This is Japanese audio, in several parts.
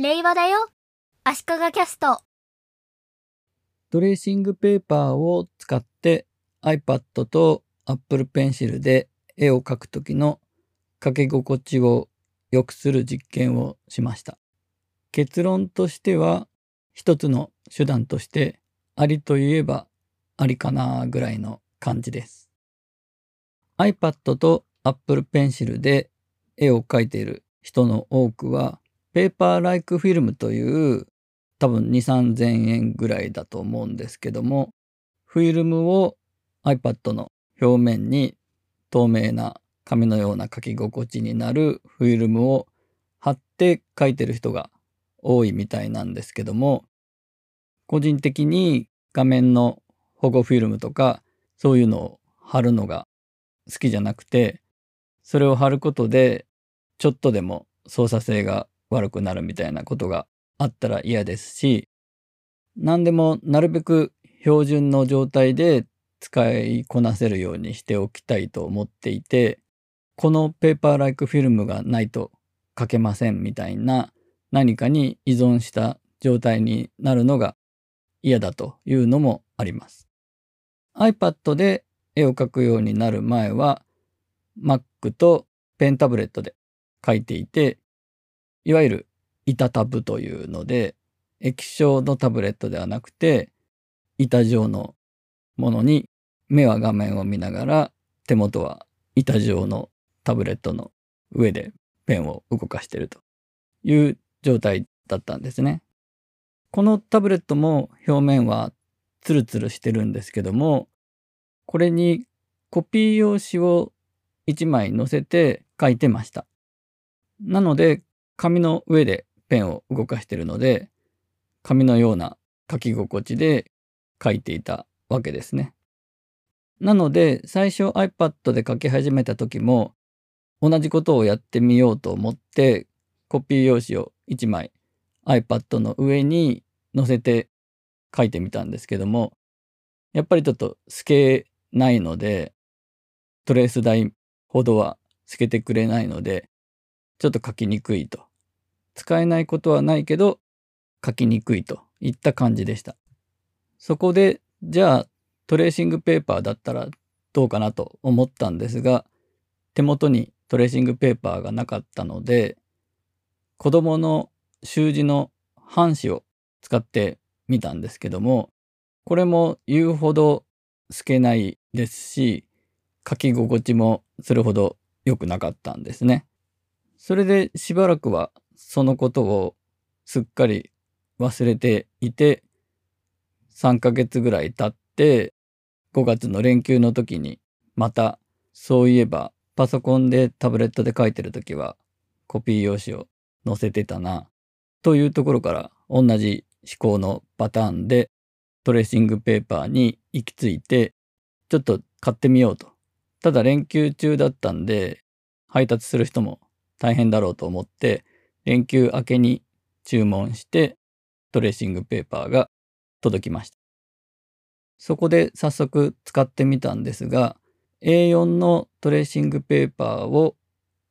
令和だよ。足利キャスト。トレーシングペーパーを使って iPad と Apple Pencil で絵を描くときの描き心地を良くする実験をしました。結論としては一つの手段としてありといえばありかなぐらいの感じです。iPad と Apple Pencil で絵を描いている人の多くはペーパーライクフィルムという多分2、3000円ぐらいだと思うんですけどもフィルムを iPad の表面に透明な紙のような書き心地になるフィルムを貼って書いてる人が多いみたいなんですけども個人的に画面の保護フィルムとかそういうのを貼るのが好きじゃなくてそれを貼ることでちょっとでも操作性が悪くなるみたいなことがあったら嫌ですし何でもなるべく標準の状態で使いこなせるようにしておきたいと思っていてこのペーパーライクフィルムがないと書けませんみたいな何かに依存した状態になるのが嫌だというのもあります。iPad で絵を描くようになる前は Mac とペンタブレットで描いていていわゆる板タブというので液晶のタブレットではなくて板状のものに目は画面を見ながら手元は板状のタブレットの上でペンを動かしているという状態だったんですね。このタブレットも表面はツルツルしてるんですけども、これにコピー用紙を1枚載せて書いてました。なので、紙の上でペンを動かしてるので、紙のような書き心地で書いていたわけですね。なので、最初 iPad で書き始めた時も、同じことをやってみようと思ってコピー用紙を1枚 iPad の上に載せて書いてみたんですけどもやっぱりちょっと透けないのでトレース台ほどは透けてくれないのでちょっと書きにくいと使えないことはないけど書きにくいといった感じでしたそこでじゃあトレーシングペーパーだったらどうかなと思ったんですが手元にトレーシングペーパーがなかったので子供の習字の半紙を使ってみたんですけどもこれも言うほど透けないですし書き心地もそれほど良くなかったんですね。それでしばらくはそのことをすっかり忘れていて3ヶ月ぐらい経って5月の連休の時にまたそういえばパソコンでタブレットで書いてるときはコピー用紙を載せてたなというところから同じ思考のパターンでトレーシングペーパーに行き着いてちょっと買ってみようと。ただ連休中だったんで配達する人も大変だろうと思って連休明けに注文してトレーシングペーパーが届きました。そこで早速使ってみたんですが A4 のトレーシングペーパーを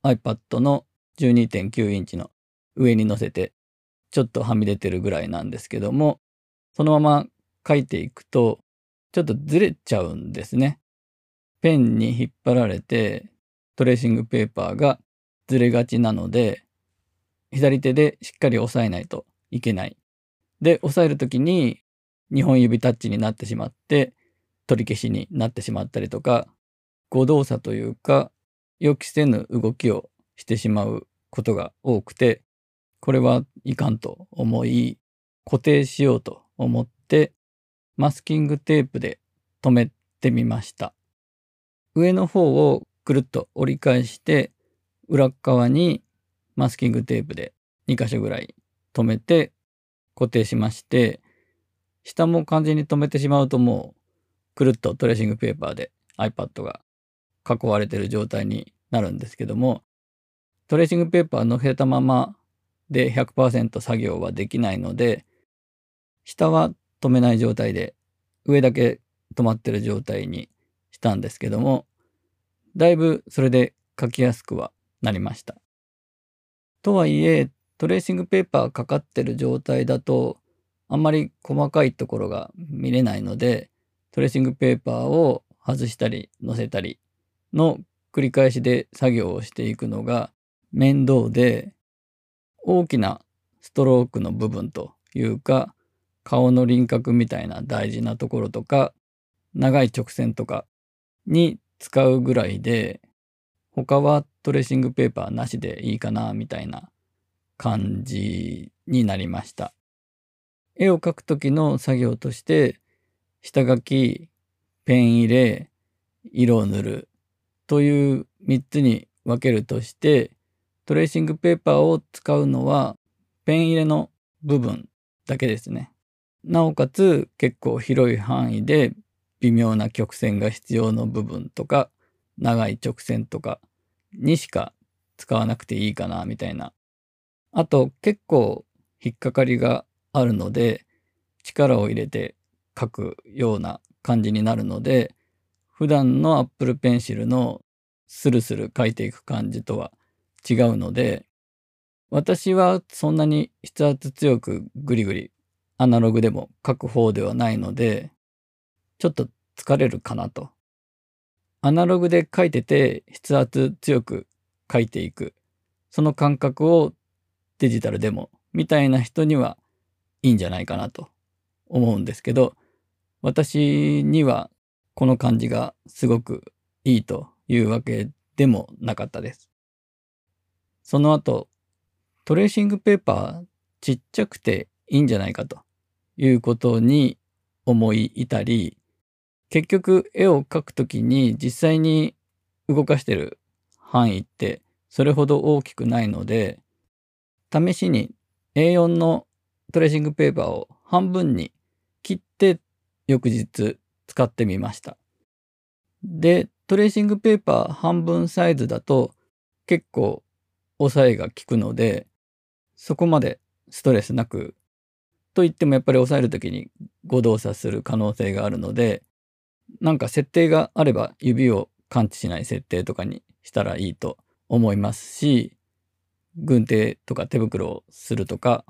iPad の12.9インチの上に載せてちょっとはみ出てるぐらいなんですけどもそのまま書いていくとちょっとずれちゃうんですね。ペンに引っ張られてトレーシングペーパーがずれがちなので左手でしっかり押さえないといけない。で押さえる時に2本指タッチになってしまって取り消しになってしまったりとか誤動作というか予期せぬ動きをしてしまうことが多くてこれはいかんと思い固定しようと思ってマスキングテープで留めてみました上の方をくるっと折り返して裏側にマスキングテープで2箇所ぐらい留めて固定しまして下も完全に留めてしまうともうくるっとトレーシングペーパーで iPad が囲われてる状態になるんですけどもトレーシングペーパー乗せたままで100%作業はできないので下は止めない状態で上だけ止まってる状態にしたんですけどもだいぶそれで書きやすくはなりました。とはいえトレーシングペーパーかかってる状態だとあんまり細かいところが見れないのでトレーシングペーパーを外したり乗せたりの繰り返しで作業をしていくのが面倒で大きなストロークの部分というか顔の輪郭みたいな大事なところとか長い直線とかに使うぐらいで他はトレーシングペーパーなしでいいかなみたいな感じになりました。絵を描く時の作業として下書き、ペン入れ、色を塗るという3つに分けるとしてトレーシングペーパーを使うのはペン入れの部分だけですね。なおかつ結構広い範囲で微妙な曲線が必要の部分とか長い直線とかにしか使わなくていいかなみたいな。あと結構引っかかりがあるので力を入れて書くような感じになるので普段の Apple Pencil のスルスル書いていく感じとは違うので私はそんなに筆圧強くグリグリアナログでも書く方ではないのでちょっと疲れるかなとアナログで書いてて筆圧強く書いていく。その感覚をデジタルでもみたいな人にはいいんじゃないかなと思うんですけど、私にはこの感じがすごくいいというわけでもなかったです。その後、トレーシングペーパーちっちゃくていいんじゃないかということに思い至り、結局絵を描くときに実際に動かしてる範囲ってそれほど大きくないので試しに A4 のトレーシングペーパーを半分に切って翌日使ってみました。で、トレーシングペーパー半分サイズだと結構抑えが効くのでそこまでストレスなくと言ってもやっぱり抑える時に誤動作する可能性があるのでなんか設定があれば指を感知しない設定とかにしたらいいと思いますし、軍手とか手袋をするとか、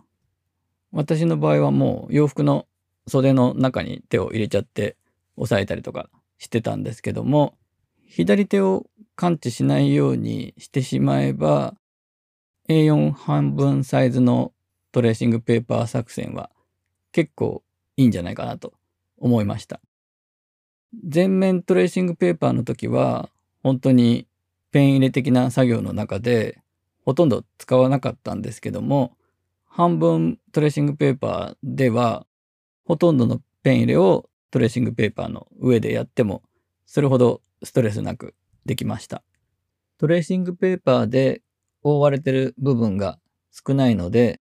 私の場合はもう洋服の袖の中に手を入れちゃって押さえたりとかしてたんですけども、左手を感知しないようにしてしまえば、A4 半分サイズのトレーシングペーパー作戦は結構いいんじゃないかなと思いました。全面トレーシングペーパーの時は本当にペン入れ的な作業の中でほとんど使わなかったんですけども半分トレーシングペーパーではほとんどのペン入れをトレーシングペーパーの上でやってもそれほどストレスなくできました。トレーシングペーパーで覆われてる部分が少ないので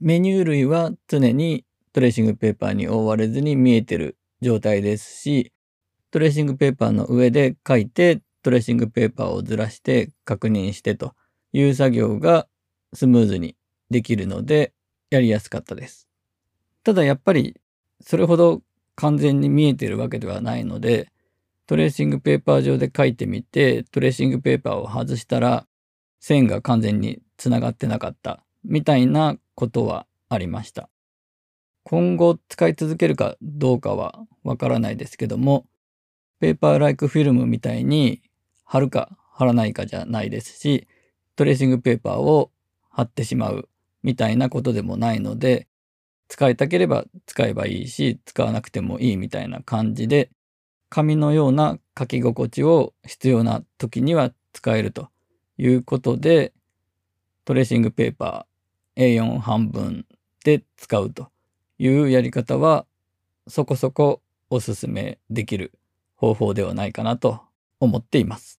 メニュー類は常にトレーシングペーパーに覆われずに見えてる状態ですしトレーシングペーパーの上で書いて、トレーシングペーパーをずらして確認してという作業がスムーズにできるので、やりやすかったです。ただやっぱり、それほど完全に見えてるわけではないので、トレーシングペーパー上で書いてみて、トレーシングペーパーを外したら、線が完全につながってなかったみたいなことはありました。今後使い続けるかどうかはわからないですけども、ペーパーライクフィルムみたいに貼るか貼らないかじゃないですし、トレーシングペーパーを貼ってしまうみたいなことでもないので、使いたければ使えばいいし、使わなくてもいいみたいな感じで、紙のような書き心地を必要な時には使えるということで、トレーシングペーパー A4 半分で使うというやり方はそこそこおすすめできる方法ではないかなと思っています。